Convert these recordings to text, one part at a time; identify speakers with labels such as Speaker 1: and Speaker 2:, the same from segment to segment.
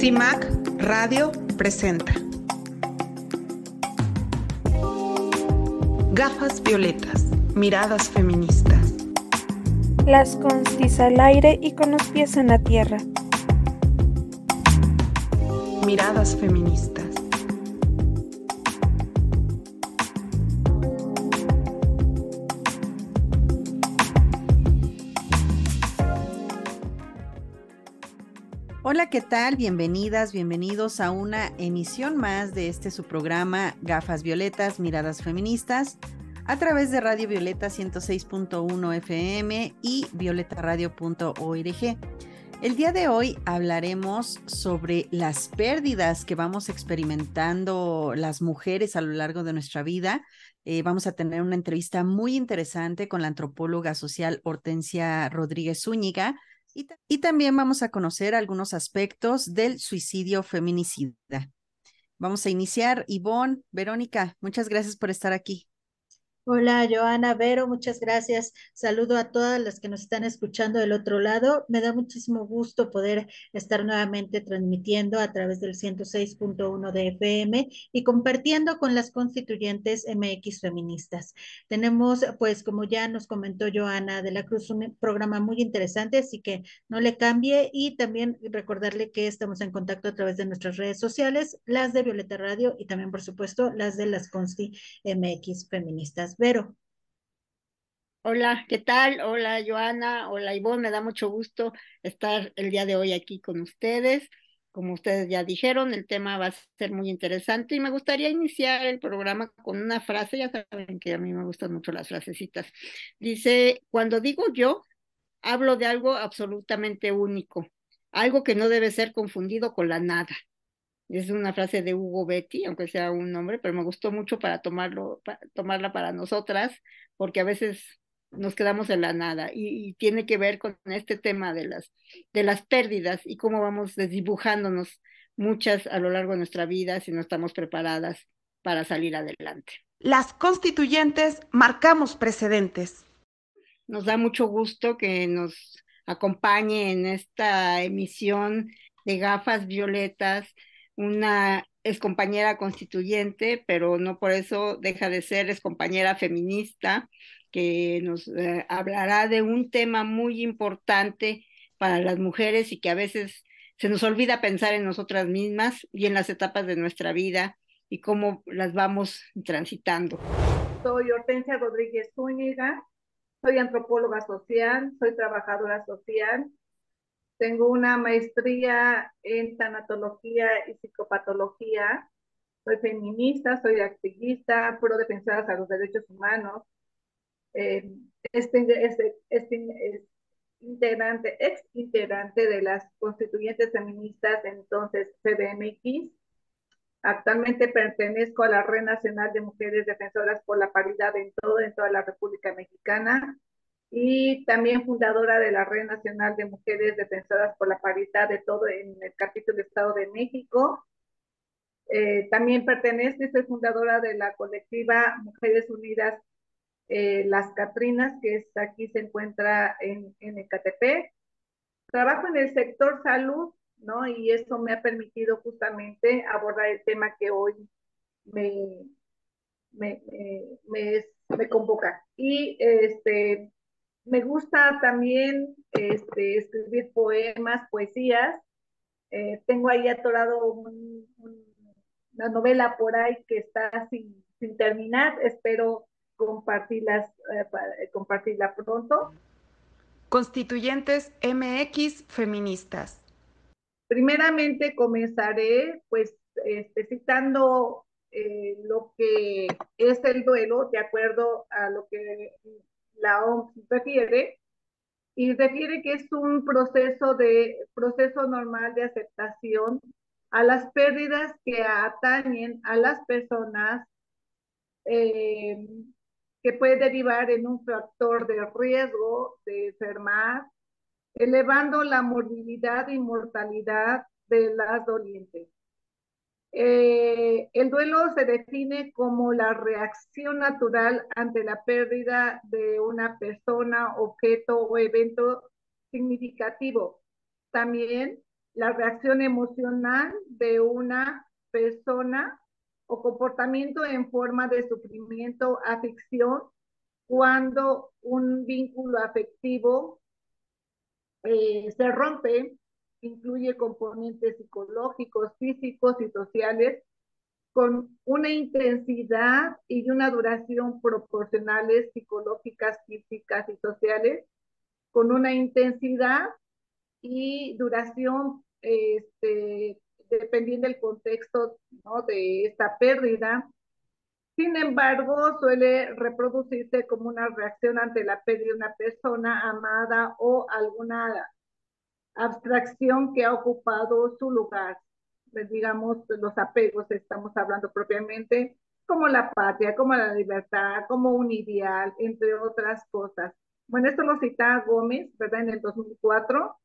Speaker 1: CIMAC Radio presenta Gafas violetas, miradas feministas.
Speaker 2: Las constis al aire y con los pies en la tierra.
Speaker 1: Miradas feministas.
Speaker 3: ¿Qué tal? Bienvenidas, bienvenidos a una emisión más de este su programa Gafas Violetas, Miradas Feministas, a través de Radio Violeta 106.1 FM y violetaradio.org. El día de hoy hablaremos sobre las pérdidas que vamos experimentando las mujeres a lo largo de nuestra vida. Eh, vamos a tener una entrevista muy interesante con la antropóloga social Hortensia Rodríguez Zúñiga y, también vamos a conocer algunos aspectos del suicidio feminicida. Vamos a iniciar. Ivonne, Verónica, muchas gracias por estar aquí.
Speaker 4: Hola, Joana, Vero, muchas gracias. Saludo a todas las que nos están escuchando del otro lado. Me da muchísimo gusto poder estar nuevamente transmitiendo a través del 106.1 de FM y compartiendo con las constituyentes MX feministas. Tenemos, pues, como ya nos comentó Joana de la Cruz, un programa muy interesante, así que no le cambie y también recordarle que estamos en contacto a través de nuestras redes sociales, las de Violeta Radio y también, por supuesto, las de las Consti MX feministas. Vero.
Speaker 5: Hola, ¿qué tal? Hola, Joana. Hola, Ivonne. Me da mucho gusto estar el día de hoy aquí con ustedes. Como ustedes ya dijeron, el tema va a ser muy interesante y me gustaría iniciar el programa con una frase. Ya saben que a mí me gustan mucho las frasecitas. Dice, cuando digo yo, hablo de algo absolutamente único, algo que no debe ser confundido con la nada. Es una frase de Hugo Betty, aunque sea un nombre, pero me gustó mucho para tomarlo, tomarla para nosotras, porque a veces nos quedamos en la nada y, tiene que ver con este tema de las, de las pérdidas y cómo vamos desdibujándonos muchas a lo largo de nuestra vida si no estamos preparadas para salir adelante.
Speaker 1: Las constituyentes marcamos precedentes.
Speaker 5: Nos da mucho gusto que nos acompañe en esta emisión de gafas violetas una es compañera constituyente, pero no por eso deja de ser es compañera feminista, que nos eh, hablará de un tema muy importante para las mujeres y que a veces se nos olvida pensar en nosotras mismas y en las etapas de nuestra vida y cómo las vamos transitando.
Speaker 6: Soy Hortensia Rodríguez Zúñiga, soy antropóloga social, soy trabajadora social, tengo una maestría en tanatología y psicopatología. Soy feminista, soy activista, pro defensora de los derechos humanos. Eh, este, este, este, integrante, ex integrante de las constituyentes feministas, entonces CDMX. Actualmente pertenezco a la Red Nacional de Mujeres Defensoras por la Paridad en todo, en toda la República Mexicana y también fundadora de la Red Nacional de Mujeres Defensoras por la Paridad de todo en el capítulo de Estado de México. Eh, también pertenece, soy fundadora de la colectiva Mujeres Unidas eh, Las Catrinas, que es, aquí se encuentra en, en Ecatepec. Trabajo en el sector salud, ¿no? Y eso me ha permitido justamente abordar el tema que hoy me, me, me, me convoca. Y este, me gusta también este, escribir poemas, poesías. Eh, tengo ahí atorado una novela por ahí que está sin, sin terminar. Espero compartirlas, eh, compartirla pronto.
Speaker 1: Constituyentes MX feministas.
Speaker 6: Primeramente comenzaré pues este, citando eh, lo que es el duelo de acuerdo a lo que la OMS refiere, y refiere que es un proceso de proceso normal de aceptación a las pérdidas que atañen a las personas eh, que puede derivar en un factor de riesgo de enfermar, elevando la morbilidad y mortalidad de las dolientes. Eh, el duelo se define como la reacción natural ante la pérdida de una persona, objeto o evento significativo. También la reacción emocional de una persona o comportamiento en forma de sufrimiento, afección, cuando un vínculo afectivo eh, se rompe, incluye componentes psicológicos, físicos y sociales con una intensidad y una duración proporcionales psicológicas, físicas y sociales, con una intensidad y duración este, dependiendo del contexto de esta pérdida. Sin embargo, suele reproducirse como una reacción ante la pérdida de una persona amada o alguna abstracción que ha ocupado su lugar. Pues, digamos, los apegos, estamos hablando propiamente, como la patria, como la libertad, como un ideal, entre otras cosas. Bueno, esto lo cita Gómez, ¿verdad? En el 2004.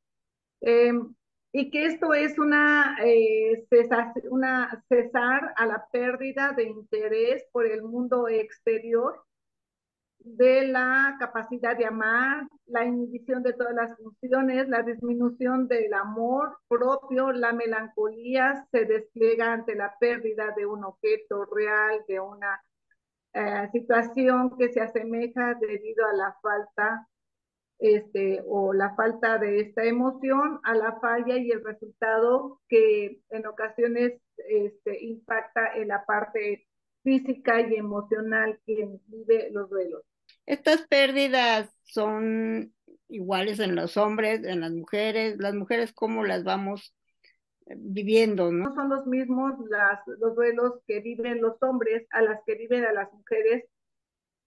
Speaker 6: Eh, y que esto es una, eh, una cesar a la pérdida de interés por el mundo exterior, de la capacidad de amar, la inhibición de todas las funciones, la disminución del amor propio, la melancolía se despliega ante la pérdida de un objeto real, de una eh, situación que se asemeja debido a la falta este, o la falta de esta emoción a la falla y el resultado que en ocasiones este, impacta en la parte física y emocional que vive los duelos.
Speaker 5: Estas pérdidas son iguales en los hombres, en las mujeres, las mujeres cómo las vamos eh, viviendo, ¿no?
Speaker 6: No son los mismos las, los duelos que viven los hombres a las que viven a las mujeres,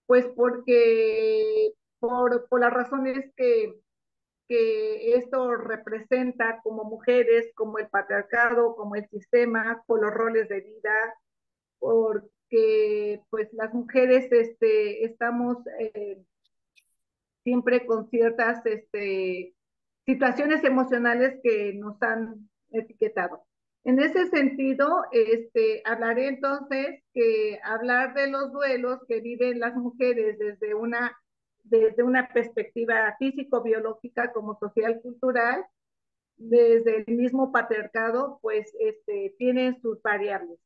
Speaker 6: pues porque por, por las razones que, que esto representa como mujeres, como el patriarcado, como el sistema, por los roles de vida, porque pues las mujeres este, estamos eh, siempre con ciertas este, situaciones emocionales que nos han etiquetado. En ese sentido, este, hablaré entonces que hablar de los duelos que viven las mujeres desde una desde una perspectiva físico-biológica como social-cultural, desde el mismo patriarcado, pues este, tienen sus variables.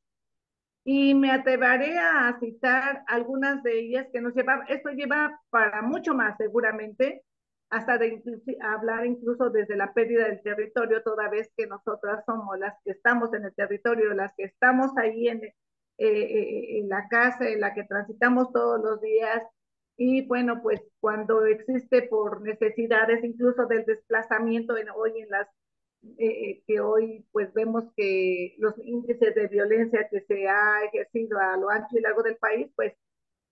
Speaker 6: Y me atreveré a citar algunas de ellas que nos llevan, esto lleva para mucho más seguramente, hasta de hablar incluso desde la pérdida del territorio, toda vez que nosotras somos las que estamos en el territorio, las que estamos ahí en, eh, eh, en la casa, en la que transitamos todos los días, y bueno, pues cuando existe por necesidades incluso del desplazamiento en, hoy en las, eh, que hoy pues vemos que los índices de violencia que se ha ejercido a lo ancho y largo del país, pues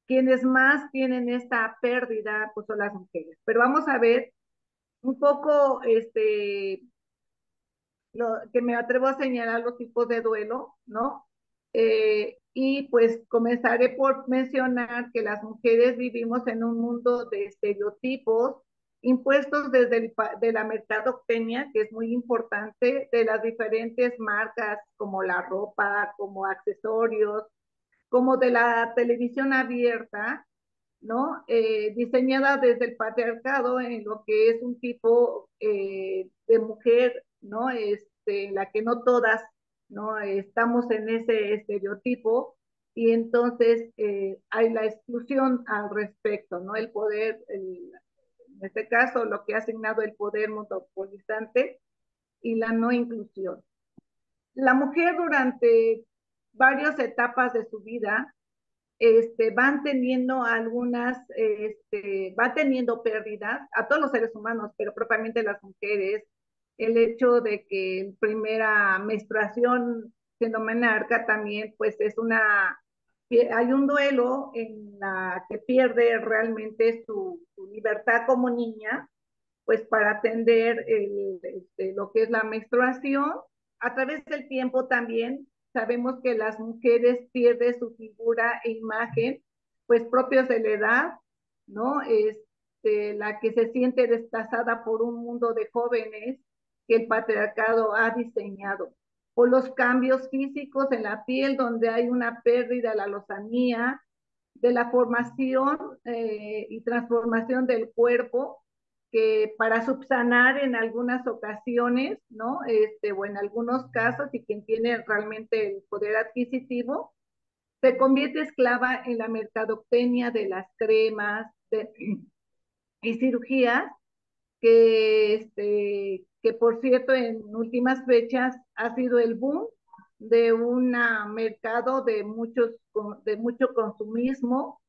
Speaker 6: quienes más tienen esta pérdida pues son las mujeres. Pero vamos a ver un poco, este, lo, que me atrevo a señalar los tipos de duelo, ¿no? Eh, y pues comenzaré por mencionar que las mujeres vivimos en un mundo de estereotipos impuestos desde el, de la mercadotecnia, que es muy importante, de las diferentes marcas como la ropa, como accesorios, como de la televisión abierta, ¿no? Eh, diseñada desde el patriarcado en lo que es un tipo eh, de mujer, ¿no? Este, la que no todas ¿no? Estamos en ese estereotipo y entonces eh, hay la exclusión al respecto, ¿no? El poder, en este caso, lo que ha asignado el poder monopolizante y la no inclusión. La mujer durante varias etapas de su vida este, van teniendo algunas, este, va teniendo pérdidas a todos los seres humanos, pero propiamente las mujeres, el hecho de que primera menstruación siendo menarca también pues es una hay un duelo en la que pierde realmente su, libertad como niña pues para atender este, lo que es la menstruación. A través del tiempo también sabemos que las mujeres pierden su figura e imagen pues propios de la edad no este, la que se siente desplazada por un mundo de jóvenes que el patriarcado ha diseñado, o los cambios físicos en la piel donde hay una pérdida de la lozanía, de la formación eh, y transformación del cuerpo, que para subsanar en algunas ocasiones, ¿no? Este, o en algunos casos, y quien tiene realmente el poder adquisitivo, se convierte esclava en la mercadotecnia de las cremas y cirugías, que, este, que por cierto en últimas fechas ha sido el boom de un mercado de, muchos, de mucho consumismo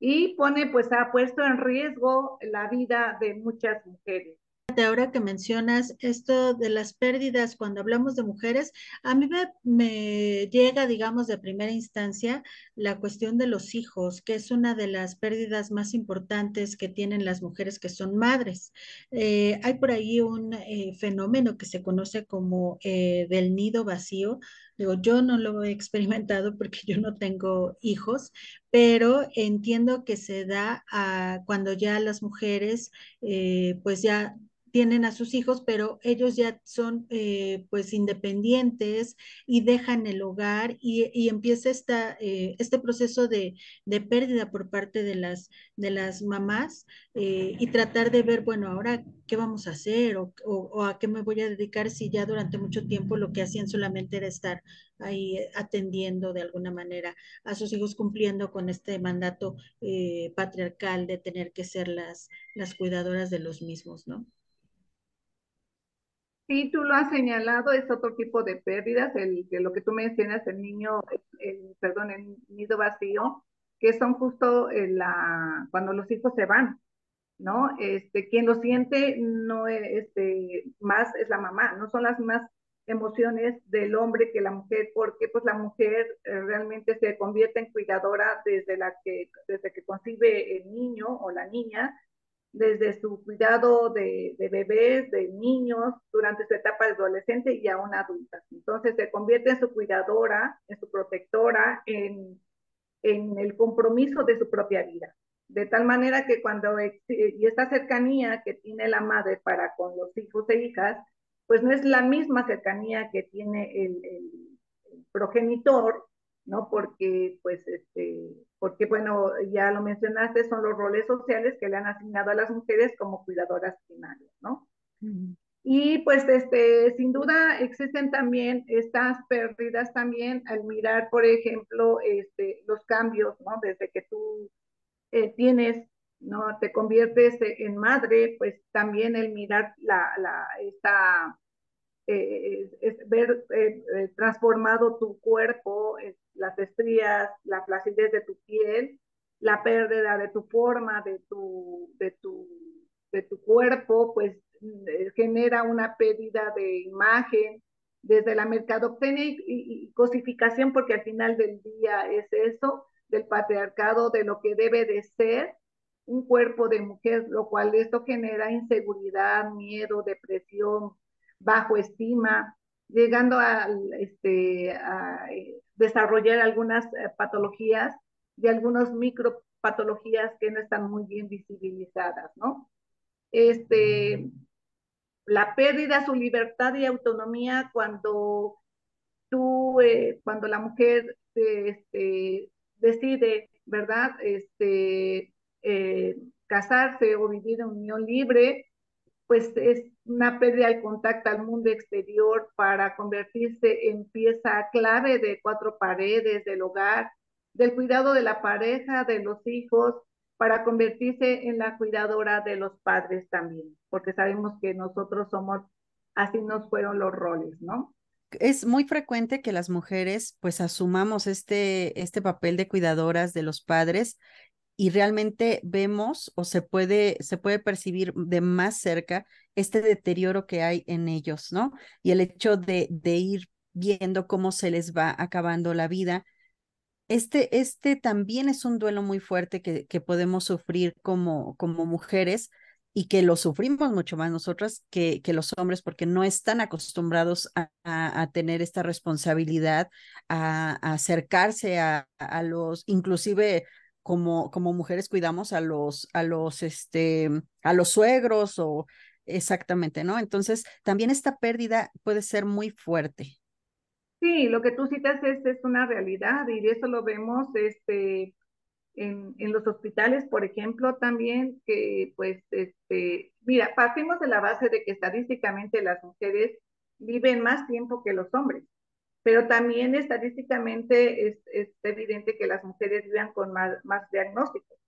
Speaker 6: y pone, pues ha puesto en riesgo la vida de muchas mujeres.
Speaker 4: Ahora que mencionas esto de las pérdidas, cuando hablamos de mujeres, a mí me, me, llega, digamos, de primera instancia la cuestión de los hijos, que es una de las pérdidas más importantes que tienen las mujeres que son madres. Eh, hay por ahí un eh, fenómeno que se conoce como eh, del nido vacío, Digo, yo no lo he experimentado porque yo no tengo hijos, pero entiendo que se da a cuando ya las mujeres, eh, pues ya tienen a sus hijos, pero ellos ya son eh, pues independientes y dejan el hogar y, y empieza esta, eh, este proceso de, de, pérdida por parte de las, de las mamás eh, y tratar de ver, bueno, ahora qué vamos a hacer o, o, o, a qué me voy a dedicar si ya durante mucho tiempo lo que hacían solamente era estar ahí atendiendo de alguna manera a sus hijos cumpliendo con este mandato patriarcal de tener que ser las, las cuidadoras de los mismos, ¿no?
Speaker 6: Sí, tú lo has señalado, es otro tipo de pérdidas, el, lo que tú mencionas, el niño, el, perdón, el nido vacío, que son justo cuando los hijos se van, ¿no? Este, quien lo siente no es, este, más es la mamá, no son las mismas emociones del hombre que la mujer, porque pues la mujer eh, realmente se convierte en cuidadora desde que concibe el niño o la niña, desde su cuidado de, bebés, de niños, durante su etapa de adolescente y aún adulta. Entonces se convierte en su cuidadora, en su protectora, en, en el compromiso de su propia vida. De tal manera que cuando, y esta cercanía que tiene la madre para con los hijos e hijas, pues no es la misma cercanía que tiene el progenitor, ¿no? Porque, pues, este, porque bueno, ya lo mencionaste, son los roles sociales que le han asignado a las mujeres como cuidadoras primarias, ¿no? Y pues este, sin duda existen también estas pérdidas también al mirar, por ejemplo, este, los cambios, ¿no? Desde que tú eh, tienes, ¿no? Te conviertes en madre, pues también el mirar la, la, esta, eh, es ver eh, eh transformado tu cuerpo, las estrías, la flacidez de tu piel, la pérdida de tu forma, de tu, de tu, de tu cuerpo, pues eh, genera una pérdida de imagen desde la mercadotecnia y, y, y, cosificación, porque al final del día es eso, del patriarcado, de lo que debe de ser un cuerpo de mujer, lo cual esto genera inseguridad, miedo, depresión, bajo estima, llegando a, este, a desarrollar algunas eh, patologías y algunas micropatologías que no están muy bien visibilizadas, ¿no? Este, la pérdida de su libertad y autonomía cuando tú, eh, cuando la mujer este, decide, ¿verdad? Este, eh, casarse o vivir en unión libre, pues es una pérdida del contacto al mundo exterior para convertirse en pieza clave de cuatro paredes del hogar, del cuidado de la pareja, de los hijos, para convertirse en la cuidadora de los padres también, porque sabemos que nosotros somos, así nos fueron los roles, ¿no?
Speaker 3: Es muy frecuente que las mujeres pues asumamos este, este papel de cuidadoras de los padres y realmente vemos o se puede, se puede percibir de más cerca este deterioro que hay en ellos, ¿no? Y el hecho de, de ir viendo cómo se les va acabando la vida. Este, este también es un duelo muy fuerte que, que podemos sufrir como, como mujeres y que lo sufrimos mucho más nosotras que, que los hombres porque no están acostumbrados a, a, tener esta responsabilidad, a, a acercarse a, a, los, inclusive como, como mujeres cuidamos a los, a los, este, a los suegros o exactamente, ¿no? Entonces, también esta pérdida puede ser muy fuerte.
Speaker 6: Sí, lo que tú citas es, es una realidad y eso lo vemos este, en, en, los hospitales, por ejemplo, también, que pues este, Mira, partimos de la base de que estadísticamente las mujeres viven más tiempo que los hombres, pero también estadísticamente es, es evidente que las mujeres viven con más, más diagnósticos.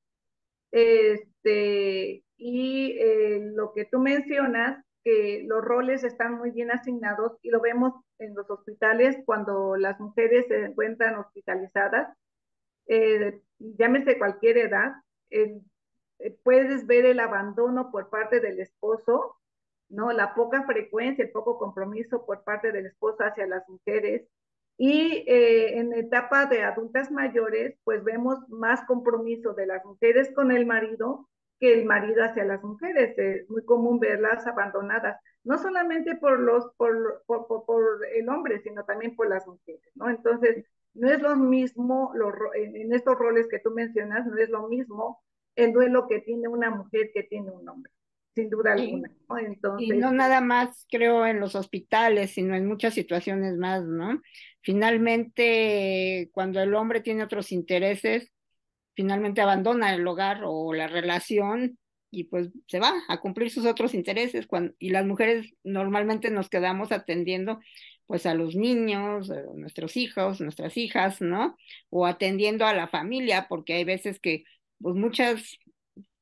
Speaker 6: Este, y eh, lo que tú mencionas, que los roles están muy bien asignados y lo vemos en los hospitales cuando las mujeres se encuentran hospitalizadas, eh, llámese cualquier edad, eh, puedes ver el abandono por parte del esposo, ¿no? La poca frecuencia, el poco compromiso por parte del esposo hacia las mujeres. Y eh, en etapa de adultas mayores, pues vemos más compromiso de las mujeres con el marido que el marido hacia las mujeres. Es muy común verlas abandonadas, no solamente por, los, por, por, por el hombre, sino también por las mujeres, ¿no? Entonces, no es lo mismo, lo, en estos roles que tú mencionas, no es lo mismo el duelo que tiene una mujer que tiene un hombre, sin duda alguna. ¿no? Entonces,
Speaker 5: y no nada más, creo, en los hospitales, sino en muchas situaciones más, ¿no? Finalmente, cuando el hombre tiene otros intereses, finalmente abandona el hogar o la relación y pues se va a cumplir sus otros intereses cuando, y las mujeres normalmente nos quedamos atendiendo pues a los niños, a nuestros hijos, nuestras hijas, ¿no? O atendiendo a la familia, porque hay veces que pues muchas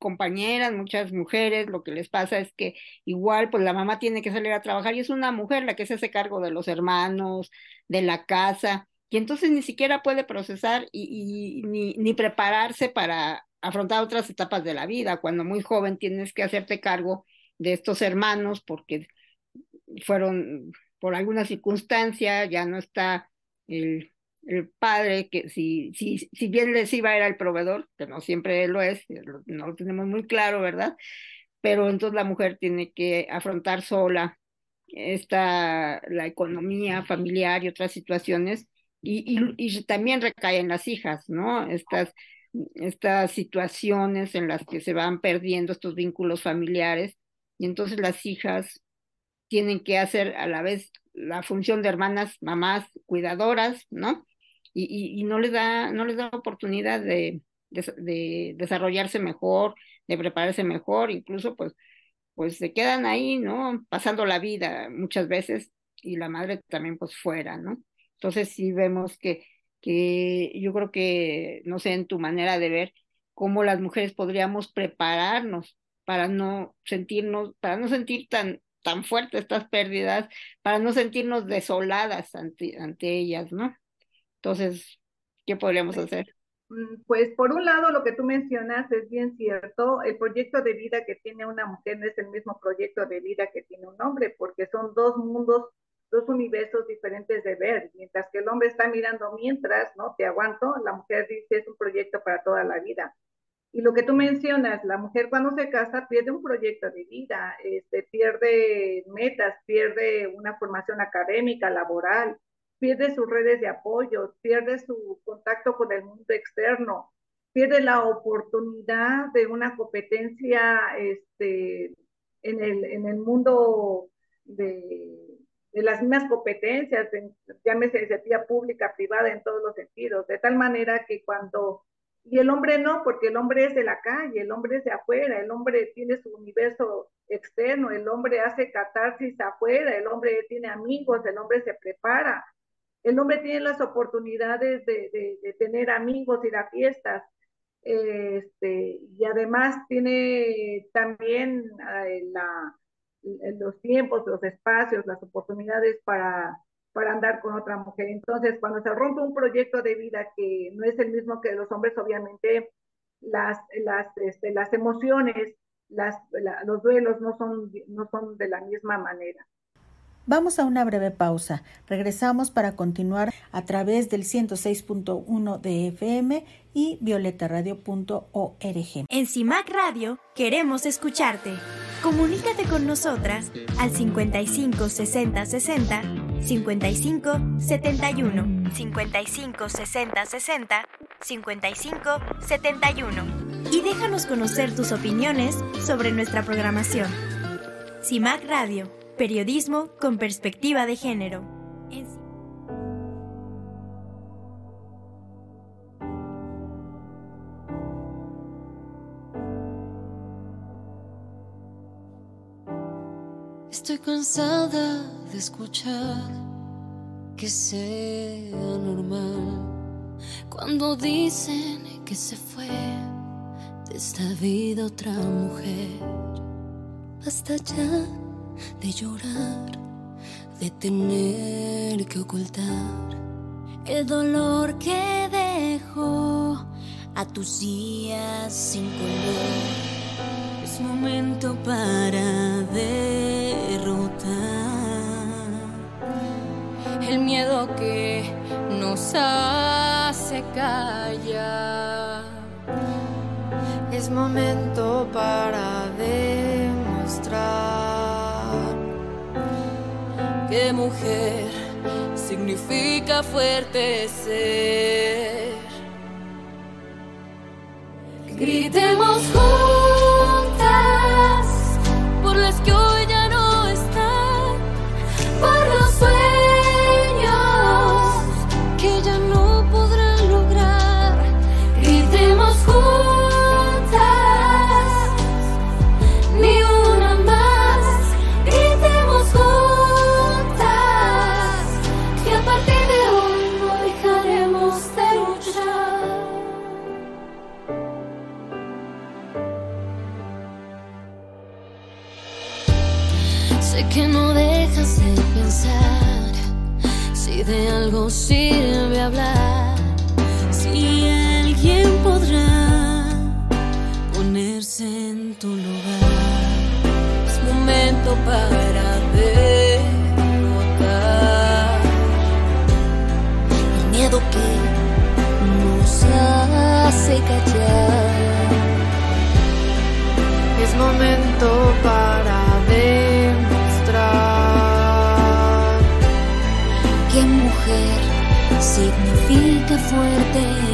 Speaker 5: compañeras, muchas mujeres, lo que les pasa es que igual pues la mamá tiene que salir a trabajar y es una mujer la que se hace cargo de los hermanos, de la casa, y entonces ni siquiera puede procesar y, ni, ni prepararse para afrontar otras etapas de la vida. Cuando muy joven tienes que hacerte cargo de estos hermanos porque fueron por alguna circunstancia, ya no está el, el padre, que si, si, si bien les iba era el proveedor, que no siempre lo es, no lo tenemos muy claro, ¿verdad? Pero entonces la mujer tiene que afrontar sola esta, la economía familiar y otras situaciones, y, y, y también recae en las hijas, ¿no? Estas, estas situaciones en las que se van perdiendo estos vínculos familiares, y entonces las hijas tienen que hacer a la vez la función de hermanas, mamás, cuidadoras, ¿no? Y, y, no les da, no les da oportunidad de, de, de, desarrollarse mejor, de prepararse mejor, incluso pues, pues se quedan ahí, ¿no? Pasando la vida muchas veces y la madre también pues fuera, ¿no? Entonces sí vemos que, que yo creo que, no sé, en tu manera de ver, cómo las mujeres podríamos prepararnos para no sentirnos, para no sentir tan, tan fuertes estas pérdidas, para no sentirnos desoladas ante, ante ellas, ¿no? Entonces, ¿qué podríamos hacer?
Speaker 6: Pues por un lado, lo que tú mencionas es bien cierto. El proyecto de vida que tiene una mujer no es el mismo proyecto de vida que tiene un hombre, porque son dos mundos, dos universos diferentes de ver. Mientras que el hombre está mirando mientras, ¿no? Te aguanto, la mujer dice es un proyecto para toda la vida. Y lo que tú mencionas, la mujer cuando se casa pierde un proyecto de vida, este, pierde metas, pierde una formación académica, laboral, pierde sus redes de apoyo, pierde su contacto con el mundo externo, pierde la oportunidad de una competencia este, en, el, en el mundo de, de las mismas competencias, llámese iniciativa pública, privada, en todos los sentidos, de tal manera que cuando y el hombre no, porque el hombre es de la calle, el hombre es de afuera, el hombre tiene su universo externo, el hombre hace catarsis afuera, el hombre tiene amigos, el hombre se prepara, el hombre tiene las oportunidades de, de, tener amigos, ir a fiestas, este, y además tiene también eh, la, los tiempos, los espacios, las oportunidades para para andar con otra mujer. Entonces, cuando se rompe un proyecto de vida que no es el mismo que los hombres, obviamente las, las, este, las emociones, los duelos no son, no son de la misma manera.
Speaker 3: Vamos a una breve pausa. Regresamos para continuar a través del 106.1 de FM y violetaradio.org.
Speaker 7: En CIMAC Radio queremos escucharte. Comunícate con nosotras al 55 60 60 55 71 55 60 60 55 71 y déjanos conocer tus opiniones sobre nuestra programación. CIMAC Radio Periodismo con perspectiva de género.
Speaker 8: Estoy cansada de escuchar que sea normal cuando dicen que se fue de esta vida otra mujer. Basta ya de llorar, de tener que ocultar el dolor que dejó a tus días sin color. Es momento para derrotar el miedo que nos hace callar.
Speaker 9: Es momento para demostrar
Speaker 8: que mujer significa fuerte ser. Gritemos juntas fuerte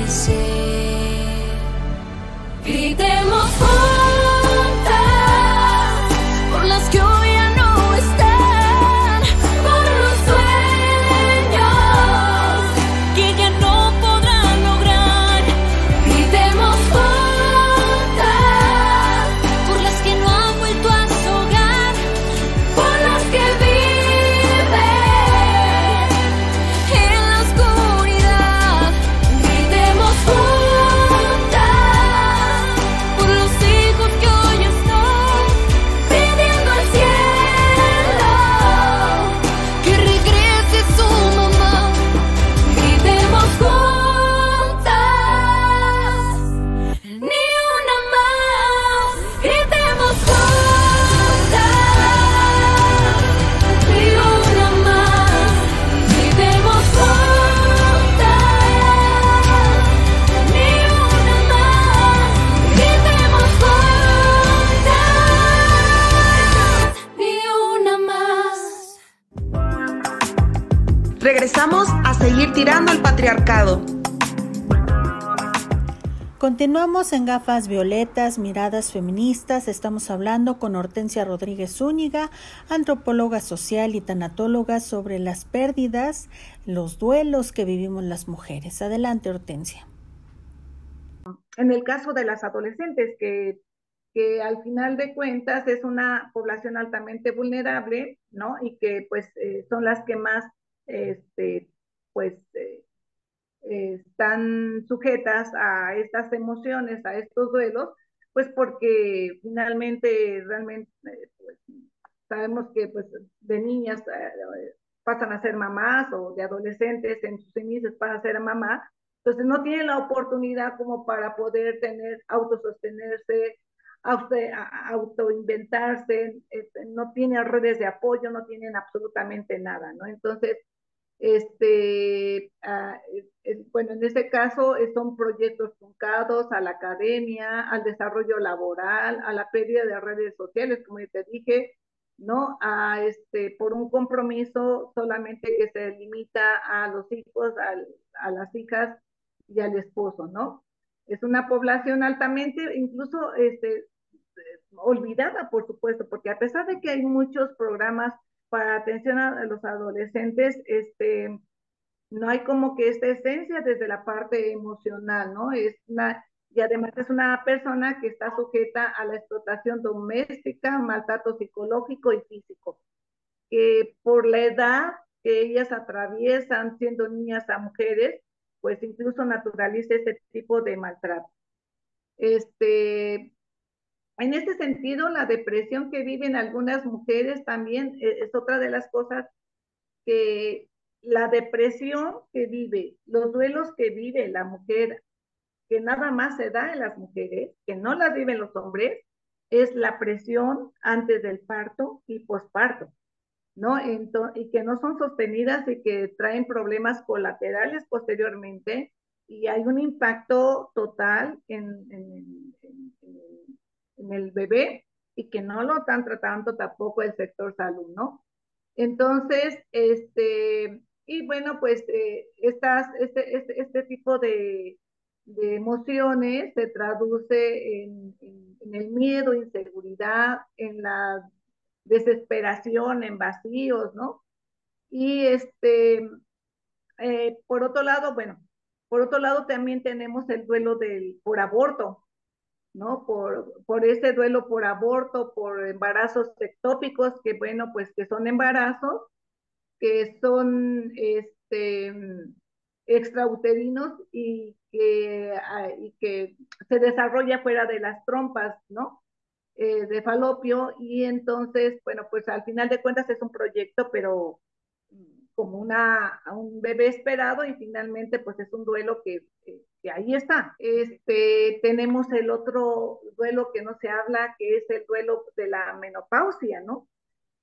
Speaker 4: Continuamos en gafas violetas, miradas feministas. Estamos hablando con Hortensia Rodríguez Zúñiga, antropóloga social y tanatóloga, sobre las pérdidas, los duelos que vivimos las mujeres. Adelante, Hortensia.
Speaker 6: En el caso de las adolescentes, que, que al final de cuentas es una población altamente vulnerable, ¿no? Y que pues eh, son las que más, este, pues, eh, eh, están sujetas a estas emociones, a estos duelos, pues porque finalmente realmente eh, pues, sabemos que pues de niñas eh, pasan a ser mamás o de adolescentes en sus inicios pasan a ser mamá, entonces no tienen la oportunidad como para poder tener, autosostenerse, auto, autoinventarse, este, no tienen redes de apoyo, no tienen absolutamente nada, ¿no? Entonces, este, ah, eh, bueno, en este caso eh, son proyectos truncados a la academia, al desarrollo laboral, a la pérdida de redes sociales, como yo te dije, ¿no? A este, por un compromiso solamente que se limita a los hijos, al, a las hijas y al esposo, ¿no? Es una población altamente, incluso este, olvidada, por supuesto, porque a pesar de que hay muchos programas para atención a los adolescentes, este, no hay como que esta esencia desde la parte emocional, ¿no? Es una, y además es una persona que está sujeta a la explotación doméstica, maltrato psicológico y físico. que por la edad que ellas atraviesan siendo niñas a mujeres, pues incluso naturalice ese tipo de maltrato. Este, en este sentido, la depresión que viven algunas mujeres también eh, es otra de las cosas que la depresión que vive, los duelos que vive la mujer, que nada más se da en las mujeres, que no las viven los hombres, es la presión antes del parto y posparto, ¿no? y que no son sostenidas y que traen problemas colaterales posteriormente y hay un impacto total en, en el bebé y que no lo están tratando tampoco el sector salud, ¿no? Entonces, este, y bueno, pues eh, estas, este, este, este tipo de, emociones se traduce en, en, el miedo, inseguridad, en la desesperación, en vacíos, ¿no? Y este, eh, por otro lado, bueno, por otro lado también tenemos el duelo del, por aborto, ¿no? Por, por ese duelo por aborto, por embarazos ectópicos, que bueno, pues que son embarazos, que son este, extrauterinos y que, ah, y que se desarrolla fuera de las trompas, ¿no? Eh, de falopio y entonces, bueno, pues al final de cuentas es un proyecto, pero como una, un bebé esperado y finalmente pues es un duelo que, que, ahí está. Este, tenemos el otro duelo que no se habla, que es el duelo de la menopausia, ¿no?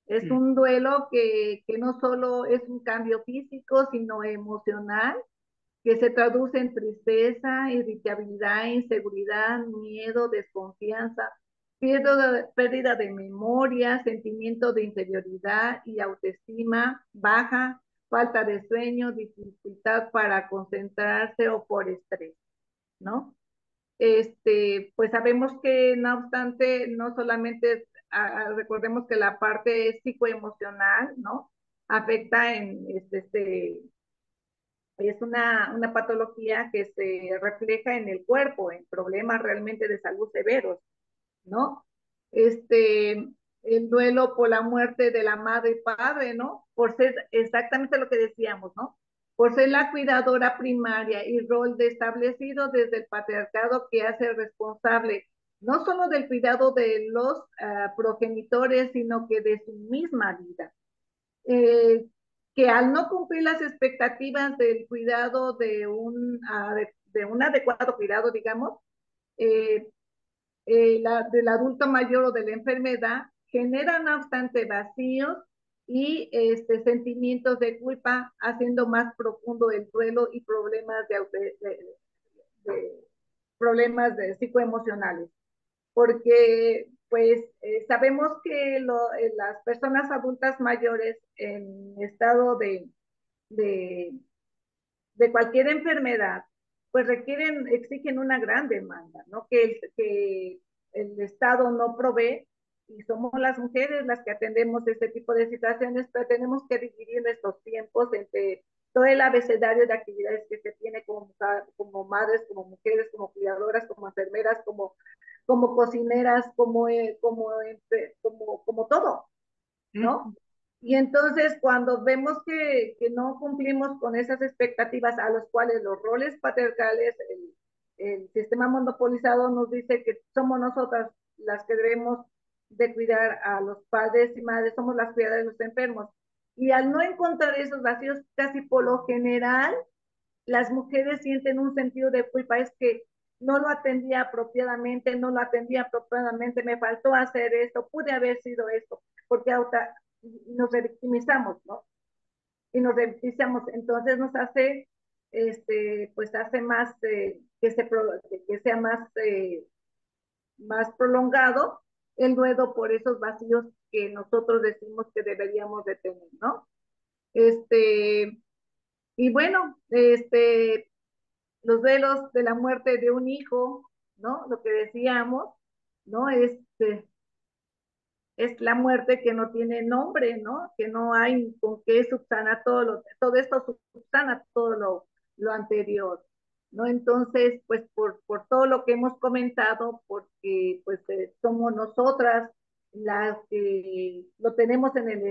Speaker 6: Es un duelo que, que no solo es un cambio físico, sino emocional, que se traduce en tristeza, irritabilidad, inseguridad, miedo, desconfianza, pérdida de memoria, sentimiento de inferioridad y autoestima baja, falta de sueño, dificultad para concentrarse o por estrés, ¿no? Este, pues sabemos que no obstante, no solamente, recordemos que la parte psicoemocional, ¿no? Afecta en, este, este, es una, una patología que se refleja en el cuerpo, en problemas realmente de salud severos, ¿no? Este, el duelo por la muerte de la madre y padre, ¿no? Por ser exactamente lo que decíamos, ¿no? Por ser la cuidadora primaria y rol de establecido desde el patriarcado que hace responsable no solo del cuidado de los uh, progenitores, sino que de su misma vida. Eh, que al no cumplir las expectativas del cuidado de un, uh, de, de, un adecuado cuidado, digamos, eh, eh, la, del adulto mayor o de la enfermedad, generan no obstante vacíos y este, sentimientos de culpa, haciendo más profundo el duelo y problemas de, de, de problemas de psicoemocionales. Porque pues eh, sabemos que lo, eh, las personas adultas mayores en estado de, de, de cualquier enfermedad pues requieren, exigen una gran demanda, ¿no? Que el, que el Estado no provee y somos las mujeres las que atendemos este tipo de situaciones, pero tenemos que dividir nuestros tiempos entre todo el abecedario de actividades que se tiene como, como madres, como mujeres, como cuidadoras, como enfermeras, como, como cocineras, como, eh, como, como, como todo, ¿no? Y entonces cuando vemos que, que, no cumplimos con esas expectativas a los cuales los roles patriarcales, el, el, sistema monopolizado nos dice que somos nosotras las que debemos de cuidar a los padres y madres, somos las cuidadoras de los enfermos. Y al no encontrar esos vacíos, casi por lo general, las mujeres sienten un sentido de culpa, es que no lo atendía apropiadamente, no lo atendía apropiadamente, me faltó hacer esto, pude haber sido esto, porque nos revictimizamos, ¿no? Y nos revictimizamos, entonces nos hace, este, pues hace más, eh, que, se, que sea más, eh, más prolongado el duelo por esos vacíos que nosotros decimos que deberíamos de tener, ¿no? Este, y bueno, este, los duelos de la muerte de un hijo, ¿no? Lo que decíamos, ¿no? Este, es la muerte que no tiene nombre, ¿no? Que no hay con qué subsana todo lo, todo esto subsana todo lo, lo anterior, ¿no? Entonces, pues por, por todo lo que hemos comentado, porque pues eh, somos nosotras las que lo tenemos en el,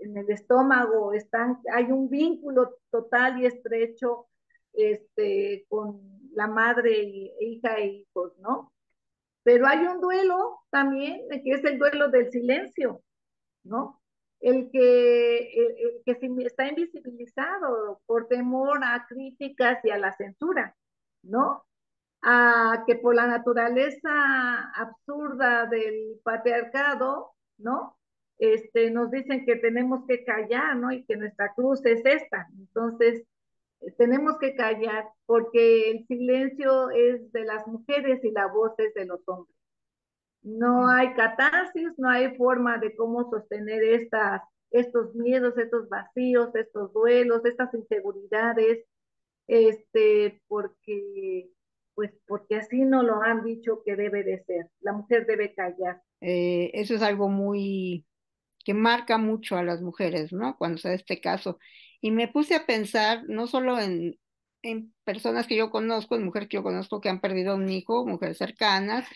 Speaker 6: en, el estómago, están, hay un vínculo total y estrecho este, con la madre, y, hija e hijos, ¿no? Pero hay un duelo también, que es el duelo del silencio, ¿no? El que, el, que está invisibilizado por temor a críticas y a la censura, ¿no? A que por la naturaleza absurda del patriarcado, ¿no? Este, nos dicen que tenemos que callar, ¿no? Y que nuestra cruz es esta. Entonces, tenemos que callar porque el silencio es de las mujeres y la voz es de los hombres. No hay catarsis, no hay forma de cómo sostener estas, estos miedos, estos vacíos, estos duelos, estas inseguridades, este, porque, pues, porque así no lo han dicho que debe de ser. La mujer debe callar.
Speaker 5: Eh, eso es algo muy que marca mucho a las mujeres, ¿no? Cuando se da este caso. Y me puse a pensar no solo en, en personas que yo conozco, en mujeres que yo conozco que han perdido un hijo, mujeres cercanas,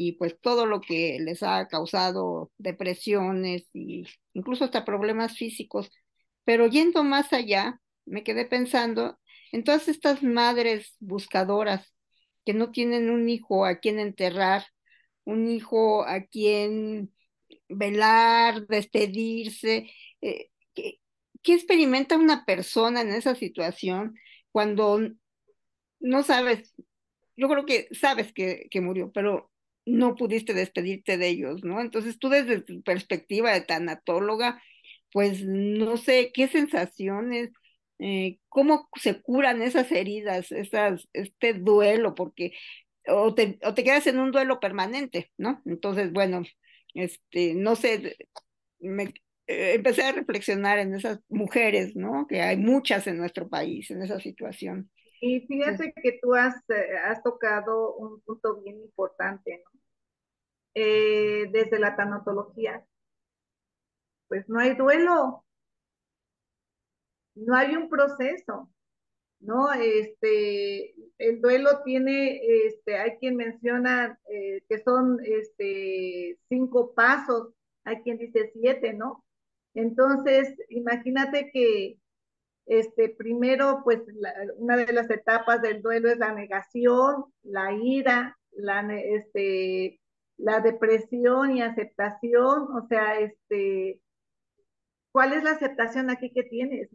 Speaker 5: y pues todo lo que les ha causado depresiones y incluso hasta problemas físicos. Pero yendo más allá, me quedé pensando en todas estas madres buscadoras que no tienen un hijo a quien enterrar, un hijo a quien velar, despedirse. Eh, ¿qué, experimenta una persona en esa situación cuando no sabes? Yo creo que sabes que, que murió, pero no pudiste despedirte de ellos, ¿no? Entonces tú desde tu perspectiva de tanatóloga, pues no sé qué sensaciones, eh, cómo se curan esas heridas, esas, este duelo, porque o te, o te quedas en un duelo permanente, ¿no? Entonces, bueno, este, no sé, me, eh, empecé a reflexionar en esas mujeres, ¿no? Que hay muchas en nuestro país en esa situación.
Speaker 6: Y fíjate que tú has, eh, has tocado un punto bien importante, ¿no? Eh, desde la tanatología, pues no hay duelo, no hay un proceso, ¿no? Este, el duelo tiene, este, hay quien menciona eh, que son este, cinco pasos, hay quien dice siete, ¿no? Entonces, imagínate que este, primero, pues una de las etapas del duelo es la negación, la ira, la, este, la depresión y aceptación, o sea, este, ¿cuál es la aceptación aquí que tienes?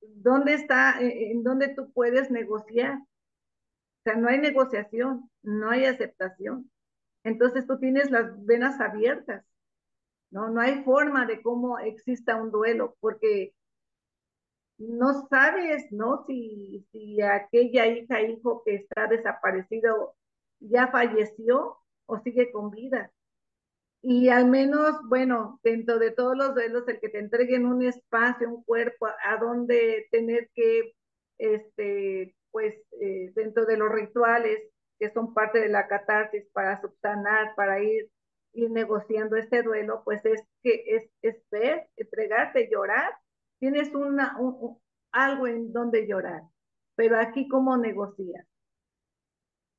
Speaker 6: ¿Dónde está, eh, en dónde tú puedes negociar? O sea, no hay negociación, no hay aceptación. Entonces tú tienes las venas abiertas, ¿no? No hay forma de cómo exista un duelo, porque no sabes, ¿no? Si, si aquella hija, hijo que está desaparecido ya falleció o sigue con vida. Y al menos, bueno, dentro de todos los duelos, el que te entreguen un espacio, un cuerpo a, donde tener que, este, pues, eh, dentro de los rituales que son parte de la catarsis para subsanar, para ir, ir negociando este duelo, pues es que es, es ver, entregarte, llorar. Tienes una, algo en donde llorar, pero aquí cómo negocias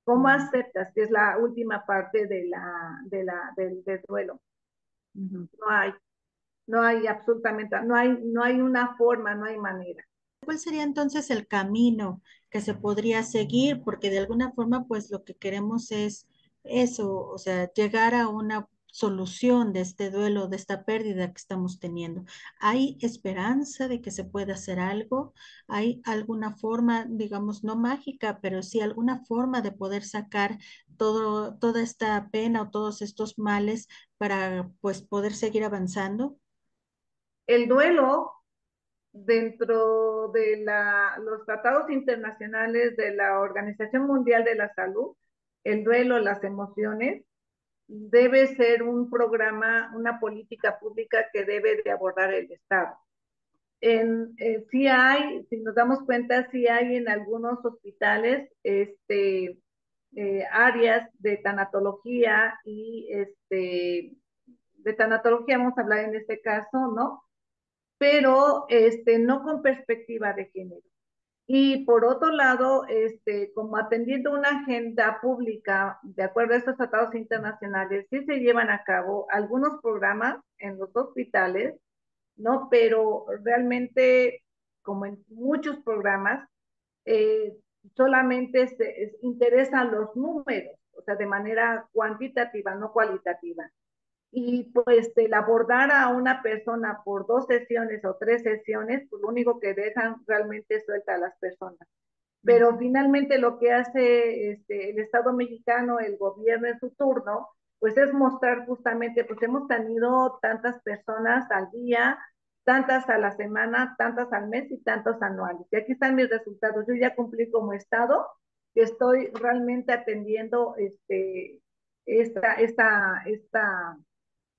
Speaker 6: ¿Cómo aceptas? Que es la última parte de la, de la, del, duelo. No hay, no hay absolutamente, no hay, no hay una forma, no hay manera.
Speaker 4: ¿Cuál sería entonces el camino que se podría seguir? Porque de alguna forma, pues lo que queremos es eso, o sea, llegar a una solución de este duelo, de esta pérdida que estamos teniendo. ¿Hay esperanza de que se pueda hacer algo? ¿Hay alguna forma, digamos, no mágica, pero sí alguna forma de poder sacar todo, toda esta pena o todos estos males para pues poder seguir avanzando?
Speaker 6: El duelo dentro de la, los tratados internacionales de la Organización Mundial de la Salud, el duelo, las emociones, debe ser un programa, una política pública que debe de abordar el Estado. En, eh, sí hay, si nos damos cuenta, sí hay en algunos hospitales este, eh, áreas de tanatología y este, de tanatología vamos a hablar en este caso, ¿no? Pero este, no con perspectiva de género. Y por otro lado, este, como atendiendo una agenda pública, de acuerdo a estos tratados internacionales, sí se llevan a cabo algunos programas en los hospitales, ¿no? Pero realmente, como en muchos programas, eh, solamente se interesan los números, o sea, de manera cuantitativa, no cualitativa. Y pues el abordar a una persona por dos sesiones o tres sesiones, pues lo único que dejan realmente suelta a las personas. Pero finalmente lo que hace este, el Estado mexicano, el gobierno en su turno, pues es mostrar justamente, pues hemos tenido tantas personas al día, tantas a la semana, tantas al mes y tantos anuales. Y aquí están mis resultados. Yo ya cumplí como Estado, que estoy realmente atendiendo este, esta, esta, esta,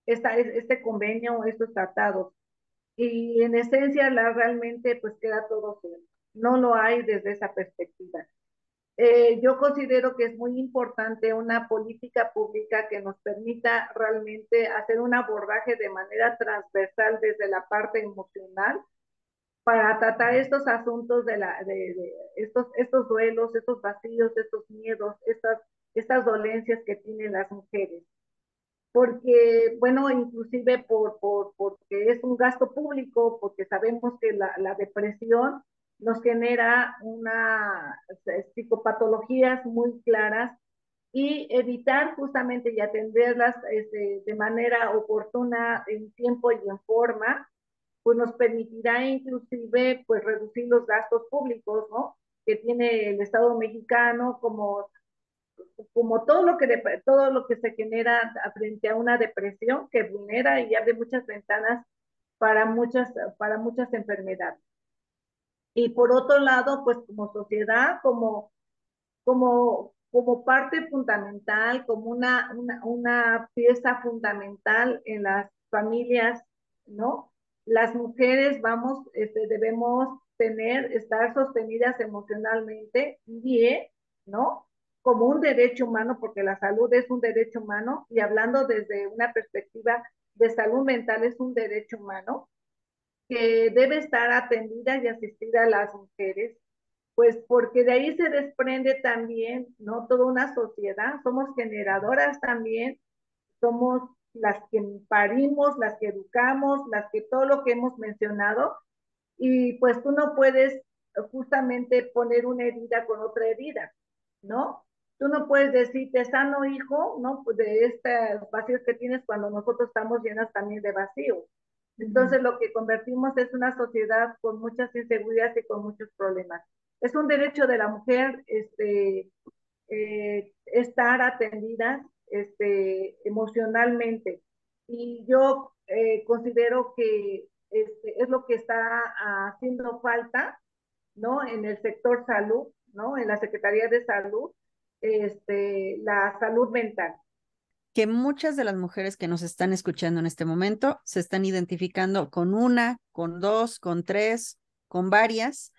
Speaker 6: esta, este convenio, estos tratados. Y en esencia, la, realmente, pues queda todo cero. No lo hay desde esa perspectiva. Eh, yo considero que es muy importante una política pública que nos permita realmente hacer un abordaje de manera transversal desde la parte emocional para tratar estos asuntos de, la, de, estos, estos duelos, estos vacíos, estos miedos, estas, estas dolencias que tienen las mujeres. Porque, bueno, inclusive por, por, porque es un gasto público, porque sabemos que la, la depresión nos genera unas psicopatologías muy claras y evitar justamente y atenderlas este, de manera oportuna en tiempo y en forma, pues nos permitirá inclusive pues reducir los gastos públicos, ¿no? Que tiene el Estado mexicano como como todo lo que todo lo que se genera frente a una depresión que vulnera y abre muchas ventanas para muchas para muchas enfermedades. Y por otro lado, pues como sociedad, como, como, como parte fundamental, como una, una, una pieza fundamental en las familias, ¿no? Las mujeres vamos, este, debemos tener, estar sostenidas emocionalmente bien, ¿no? Como un derecho humano, porque la salud es un derecho humano, y hablando desde una perspectiva de salud mental es un derecho humano, que debe estar atendida y asistida a las mujeres, pues porque de ahí se desprende también, ¿no? Toda una sociedad, somos generadoras también, somos las que parimos, las que educamos, las que todo lo que hemos mencionado, y pues tú no puedes justamente poner una herida con otra herida, ¿no? Tú no puedes decir, te sano hijo, ¿no? Pues de estos vacíos que tienes cuando nosotros estamos llenas también de vacíos. Entonces lo que convertimos es una sociedad con muchas inseguridades y con muchos problemas. Es un derecho de la mujer este, eh, estar atendida este, emocionalmente. Y yo eh, considero que este, es lo que está haciendo falta, ¿no? En el sector salud, ¿no? En la Secretaría de Salud, este, la salud mental
Speaker 3: que muchas de las mujeres que nos están escuchando en este momento se están identificando con una, con dos, con tres, con varias.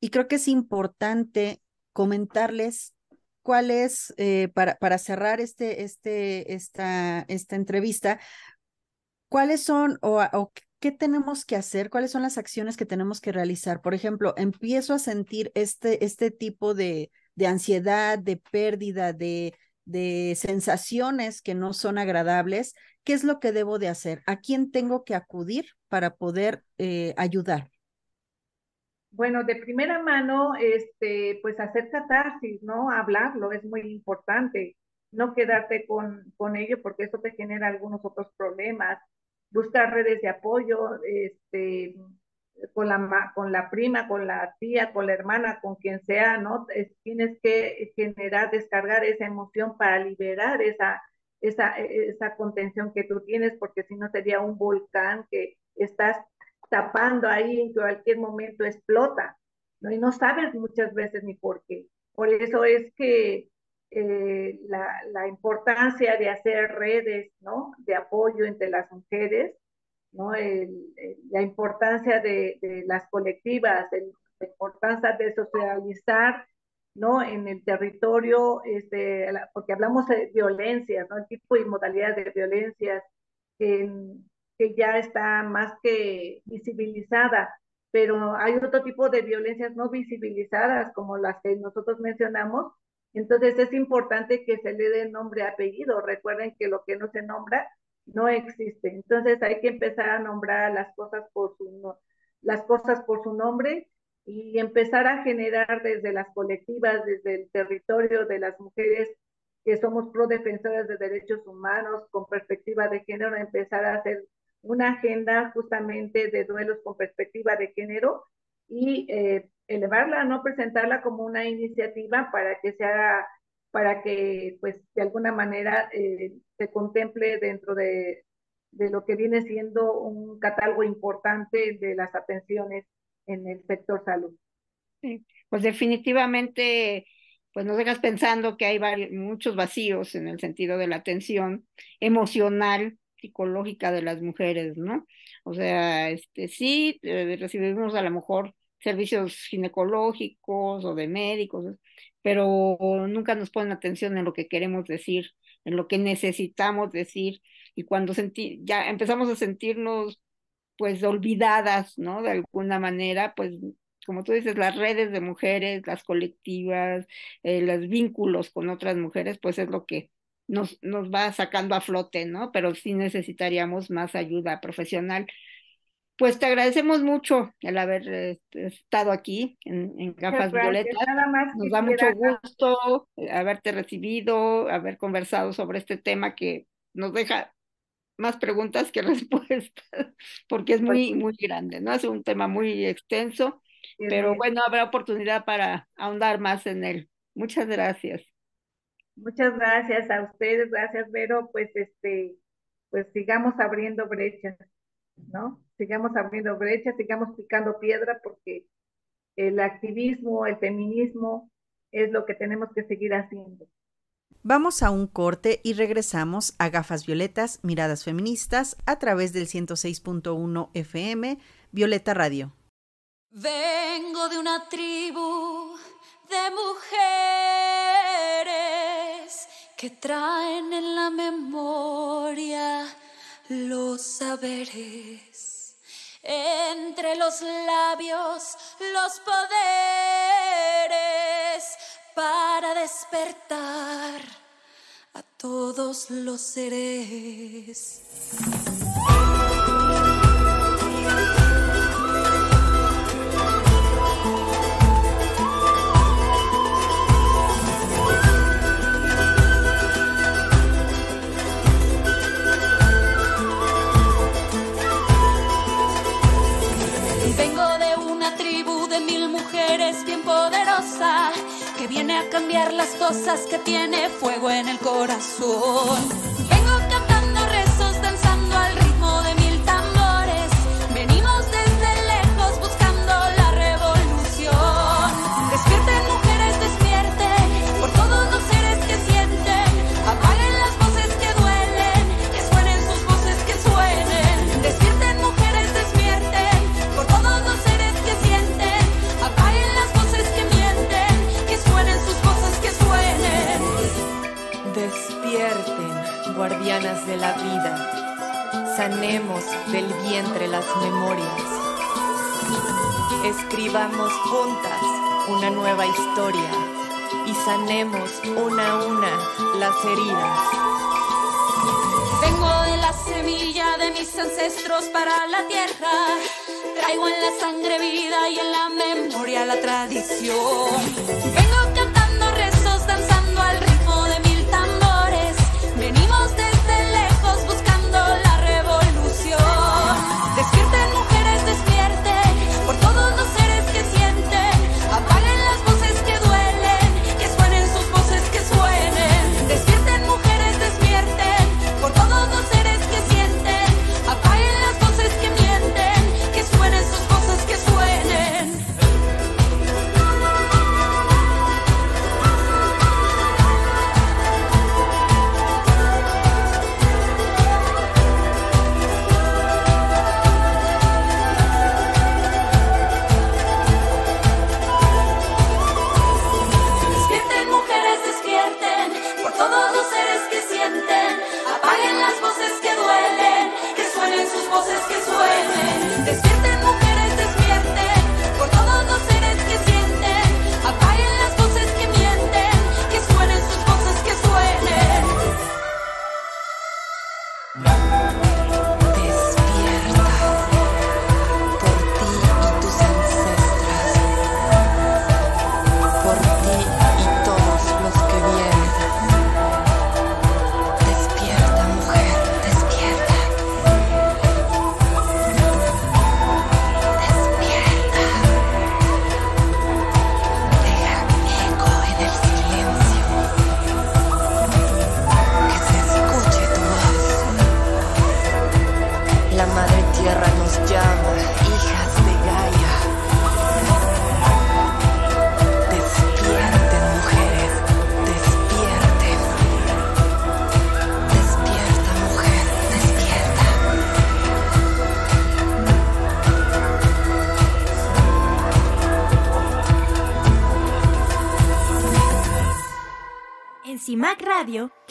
Speaker 3: Y creo que es importante comentarles cuál es, eh, para, para cerrar este, este, esta, esta entrevista, cuáles son o, o qué tenemos que hacer, cuáles son las acciones que tenemos que realizar. Por ejemplo, empiezo a sentir este, este tipo de, de ansiedad, de pérdida, de, de sensaciones que no son agradables, ¿qué es lo que debo de hacer? ¿A quién tengo que acudir para poder eh, ayudar?
Speaker 6: Bueno, de primera mano, este, pues hacer catarsis, ¿no? Hablarlo es muy importante. No quedarte con, con ello porque eso te genera algunos otros problemas. Buscar redes de apoyo, este, con la, con la prima, con la tía, con la hermana, con quien sea, ¿no? tienes que generar, descargar esa emoción para liberar esa, esa, esa contención que tú tienes, porque si no sería un volcán que estás tapando ahí en cualquier momento explota, ¿no? Y no sabes muchas veces ni por qué. Por eso es que eh, la, la importancia de hacer redes, ¿no? De apoyo entre las mujeres, ¿no? la importancia de, las colectivas, la importancia de socializar, ¿no? En el territorio, este, porque hablamos de violencias, ¿no? El tipo y modalidades de violencias que, que ya está más que visibilizada pero hay otro tipo de violencias no visibilizadas como las que nosotros mencionamos. Entonces es importante que se le dé nombre apellido. Recuerden que lo que no se nombra no existe. Entonces hay que empezar a nombrar las cosas por su, las cosas por su nombre y empezar a generar desde las colectivas, desde el territorio de las mujeres que somos pro defensoras de derechos humanos con perspectiva de género, empezar a hacer una agenda justamente de duelos con perspectiva de género y eh, elevarla, no presentarla como una iniciativa para que sea, para que pues de alguna manera eh, se contemple dentro de, de lo que viene siendo un catálogo importante de las atenciones en el sector salud.
Speaker 5: Sí, pues definitivamente pues nos dejas pensando que hay varios, muchos vacíos en el sentido de la atención emocional, psicológica de las mujeres, ¿no? O sea, este sí, eh, recibimos a lo mejor servicios ginecológicos o de médicos, pero nunca nos ponen atención en lo que queremos decir, en lo que necesitamos decir, y cuando senti ya empezamos a sentirnos pues olvidadas, ¿no? De alguna manera, pues como tú dices, las redes de mujeres, las colectivas, eh, los vínculos con otras mujeres, pues es lo que nos, nos va sacando a flote, ¿no? Pero sí necesitaríamos más ayuda profesional. Pues te agradecemos mucho el haber este, estado aquí en, en Gafas Violetas. Nos da mucho gusto eh, haberte recibido, haber conversado sobre este tema que nos deja más preguntas que respuestas, porque es muy, muy grande, ¿no? Es un tema muy extenso pero bueno, habrá oportunidad para ahondar más en él. Muchas gracias.
Speaker 6: Muchas gracias a ustedes, gracias Vero, pues este, pues sigamos abriendo brechas, ¿no? Sigamos abriendo brechas, sigamos picando piedra porque el activismo, el feminismo es lo que tenemos que seguir haciendo.
Speaker 3: Vamos a un corte y regresamos a Gafas Violetas, Miradas Feministas, a través del 106.1 FM, Violeta Radio.
Speaker 8: Vengo de una tribu de mujeres que traen en la memoria los saberes. Entre los labios, los poderes para despertar a todos los seres. A cambiar las cosas, que tiene fuego en el corazón.
Speaker 10: La vida, sanemos del vientre las memorias, escribamos juntas una nueva historia y sanemos una a una las heridas.
Speaker 8: Vengo de la semilla de mis ancestros para la tierra. Traigo en la sangre vida y en la memoria la tradición.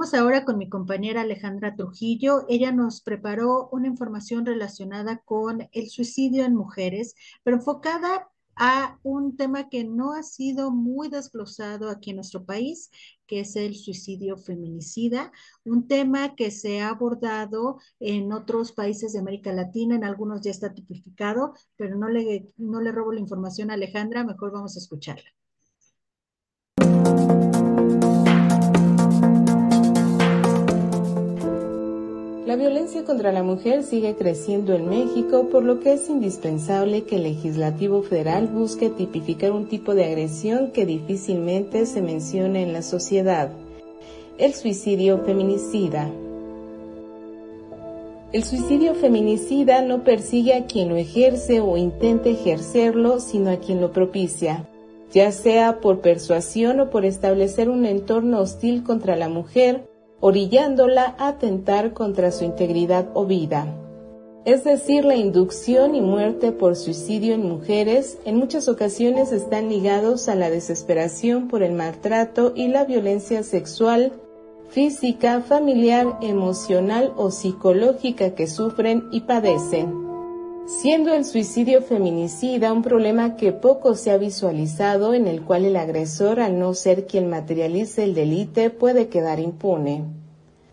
Speaker 4: Vamos ahora con mi compañera Alejandra Trujillo. Ella nos preparó una información relacionada con el suicidio en mujeres, pero enfocada a un tema que no ha sido muy desglosado aquí en nuestro país, que es el suicidio feminicida, un tema que se ha abordado en otros países de América Latina, en algunos ya está tipificado, pero no le, no le robo la información a Alejandra, mejor vamos a escucharla.
Speaker 11: La violencia contra la mujer sigue creciendo en México, por lo que es indispensable que el legislativo federal busque tipificar un tipo de agresión que difícilmente se menciona en la sociedad, el suicidio feminicida. El suicidio feminicida no persigue a quien lo ejerce o intente ejercerlo, sino a quien lo propicia, ya sea por persuasión o por establecer un entorno hostil contra la mujer, orillándola a atentar contra su integridad o vida. Es decir, la inducción y muerte por suicidio en mujeres en muchas ocasiones están ligados a la desesperación por el maltrato y la violencia sexual, física, familiar, emocional o psicológica que sufren y padecen siendo el suicidio feminicida un problema que poco se ha visualizado en el cual el agresor, al no ser quien materialice el delito, puede quedar impune.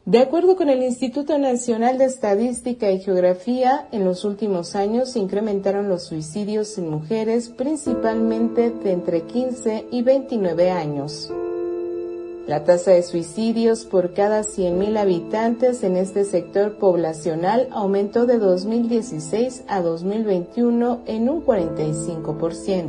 Speaker 11: De acuerdo con el Instituto Nacional de Estadística y Geografía, en los últimos años se incrementaron los suicidios en mujeres, principalmente de entre 15 y 29 años. La tasa de suicidios por cada 100.000 habitantes en este sector poblacional aumentó de 2016 a 2021 en un 45%.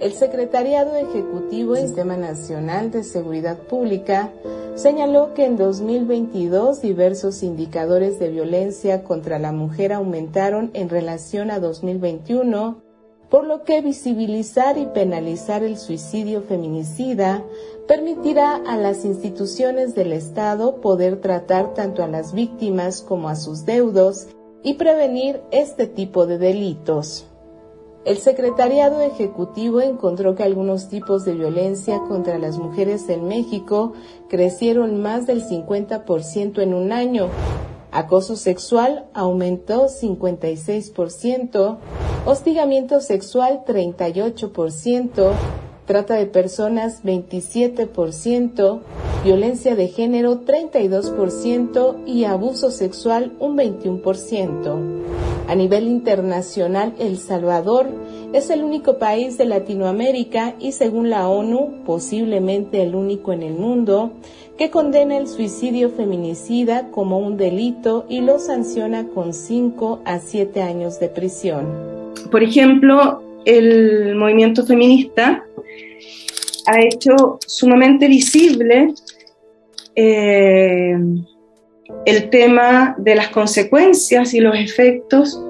Speaker 11: El Secretariado Ejecutivo del Sistema Nacional de Seguridad Pública señaló que en 2022 diversos indicadores de violencia contra la mujer aumentaron en relación a 2021 por lo que visibilizar y penalizar el suicidio feminicida permitirá a las instituciones del Estado poder tratar tanto a las víctimas como a sus deudos y prevenir este tipo de delitos. El Secretariado Ejecutivo encontró que algunos tipos de violencia contra las mujeres en México crecieron más del 50% en un año, Acoso sexual aumentó 56%, hostigamiento sexual 38%, trata de personas 27%, violencia de género 32% y abuso sexual un 21%. A nivel internacional, El Salvador es el único país de Latinoamérica y según la ONU, posiblemente el único en el mundo, que condena el suicidio feminicida como un delito y lo sanciona con 5 a 7 años de prisión.
Speaker 12: Por ejemplo, el movimiento feminista ha hecho sumamente visible eh, el tema de las consecuencias y los efectos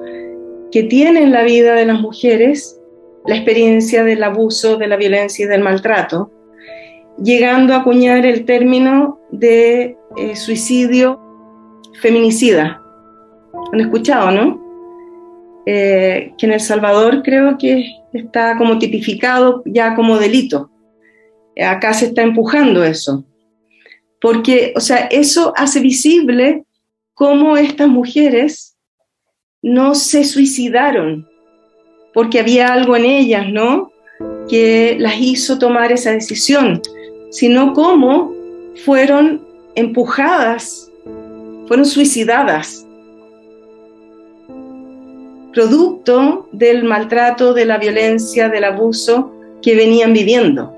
Speaker 12: que tiene en la vida de las mujeres la experiencia del abuso, de la violencia y del maltrato llegando a acuñar el término de eh, suicidio feminicida. ¿Han escuchado, no? eh, que en El Salvador creo que está como tipificado ya como delito. Acá se está empujando eso. Porque, o sea, eso hace visible cómo estas mujeres no se suicidaron, porque había algo en ellas, ¿no? Que las hizo tomar esa decisión, sino cómo fueron empujadas, fueron suicidadas, producto del maltrato, de la violencia, del abuso que venían viviendo.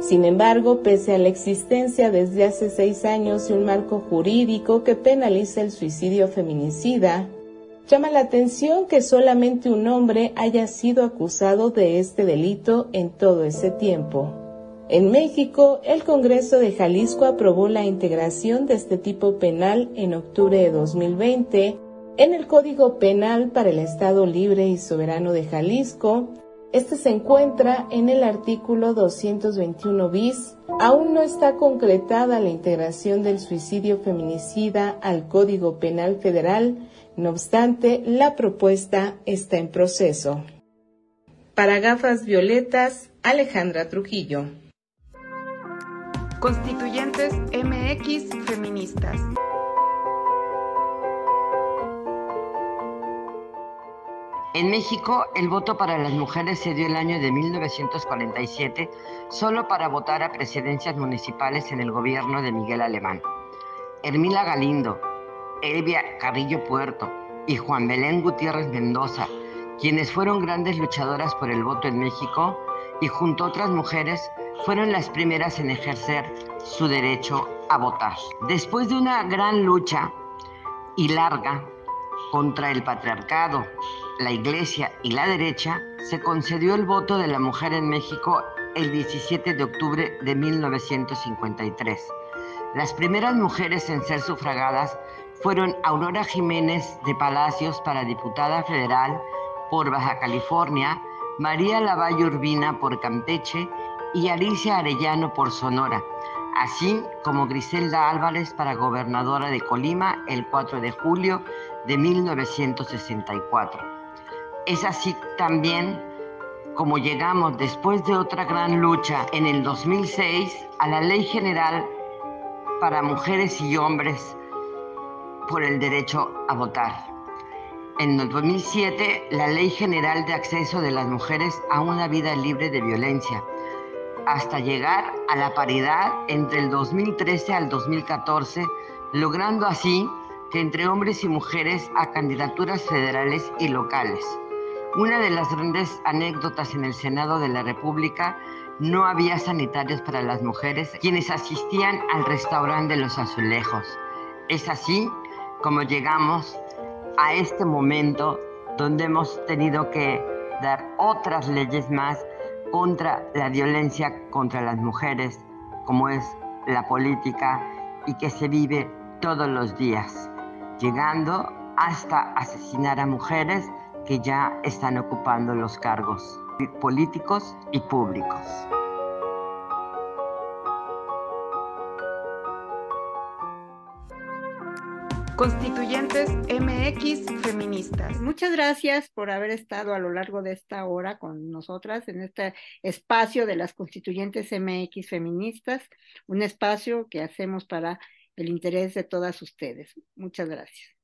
Speaker 11: Sin embargo, pese a la existencia desde hace seis años de un marco jurídico que penaliza el suicidio feminicida, llama la atención que solamente un hombre haya sido acusado de este delito en todo ese tiempo. En México, el Congreso de Jalisco aprobó la integración de este tipo penal en octubre de 2020 en el Código Penal para el Estado Libre y Soberano de Jalisco, este se encuentra en el artículo 221 bis. Aún no está concretada la integración del suicidio feminicida al Código Penal Federal, no obstante, la propuesta está en proceso. Para gafas violetas, Alejandra Trujillo.
Speaker 1: Constituyentes MX Feministas.
Speaker 13: En México, el voto para las mujeres se dio el año de 1947 solo para votar a presidencias municipales en el gobierno de Miguel Alemán. Hermila Galindo, Elvia Carrillo Puerto y Juan Belén Gutiérrez Mendoza, quienes fueron grandes luchadoras por el voto en México y junto a otras mujeres fueron las primeras en ejercer su derecho a votar. Después de una gran lucha y larga contra el patriarcado, la Iglesia y la derecha, se concedió el voto de la mujer en México el 17 de octubre de 1953. Las primeras mujeres en ser sufragadas fueron Aurora Jiménez de Palacios para diputada federal por Baja California, María Lavalle Urbina por Campeche y Alicia Arellano por Sonora, así como Griselda Álvarez para gobernadora de Colima el 4 de julio de 1964. Es así también como llegamos después de otra gran lucha en el 2006 a la Ley General para Mujeres y Hombres por el derecho a votar. En el 2007, la Ley General de Acceso de las Mujeres a una vida libre de violencia, hasta llegar a la paridad entre el 2013 al 2014, logrando así que entre hombres y mujeres a candidaturas federales y locales. Una de las grandes anécdotas en el Senado de la República, no había sanitarios para las mujeres quienes asistían al restaurante de los azulejos. Es así como llegamos a este momento donde hemos tenido que dar otras leyes más contra la violencia contra las mujeres, como es la política y que se vive todos los días, llegando hasta asesinar a mujeres que ya están ocupando los cargos políticos y públicos.
Speaker 1: Constituyentes MX Feministas.
Speaker 5: Muchas gracias por haber estado a lo largo de esta hora con nosotras en este espacio de las Constituyentes MX Feministas, un espacio que hacemos para el interés de todas ustedes. Muchas gracias.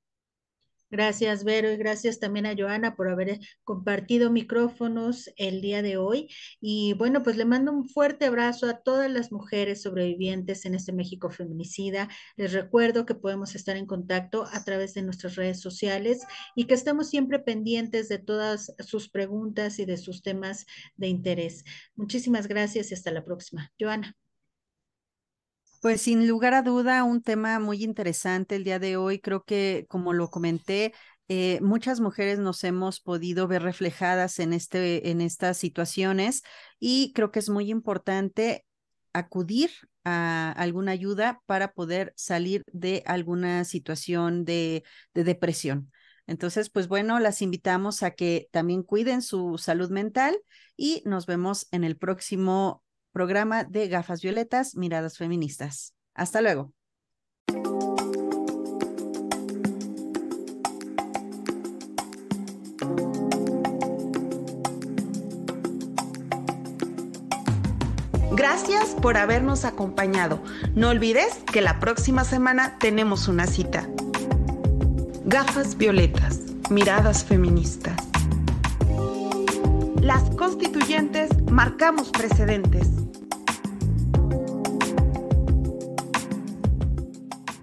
Speaker 4: Gracias, Vero, y gracias también a Joana por haber compartido micrófonos el día de hoy. Y bueno, pues le mando un fuerte abrazo a todas las mujeres sobrevivientes en este México feminicida. Les recuerdo que podemos estar en contacto a través de nuestras redes sociales y que estamos siempre pendientes de todas sus preguntas y de sus temas de interés. Muchísimas gracias y hasta la próxima. Joana.
Speaker 3: Pues sin lugar a duda, un tema muy interesante el día de hoy. Creo que, como lo comenté, eh, muchas mujeres nos hemos podido ver reflejadas en, este, en estas situaciones y creo que es muy importante acudir a alguna ayuda para poder salir de alguna situación de, de depresión. Entonces, pues bueno, las invitamos a que también cuiden su salud mental y nos vemos en el próximo programa de Gafas Violetas, Miradas Feministas. Hasta luego.
Speaker 1: Gracias por habernos acompañado. No olvides que la próxima semana tenemos una cita. Gafas violetas, miradas feministas. Las constituyentes marcamos precedentes.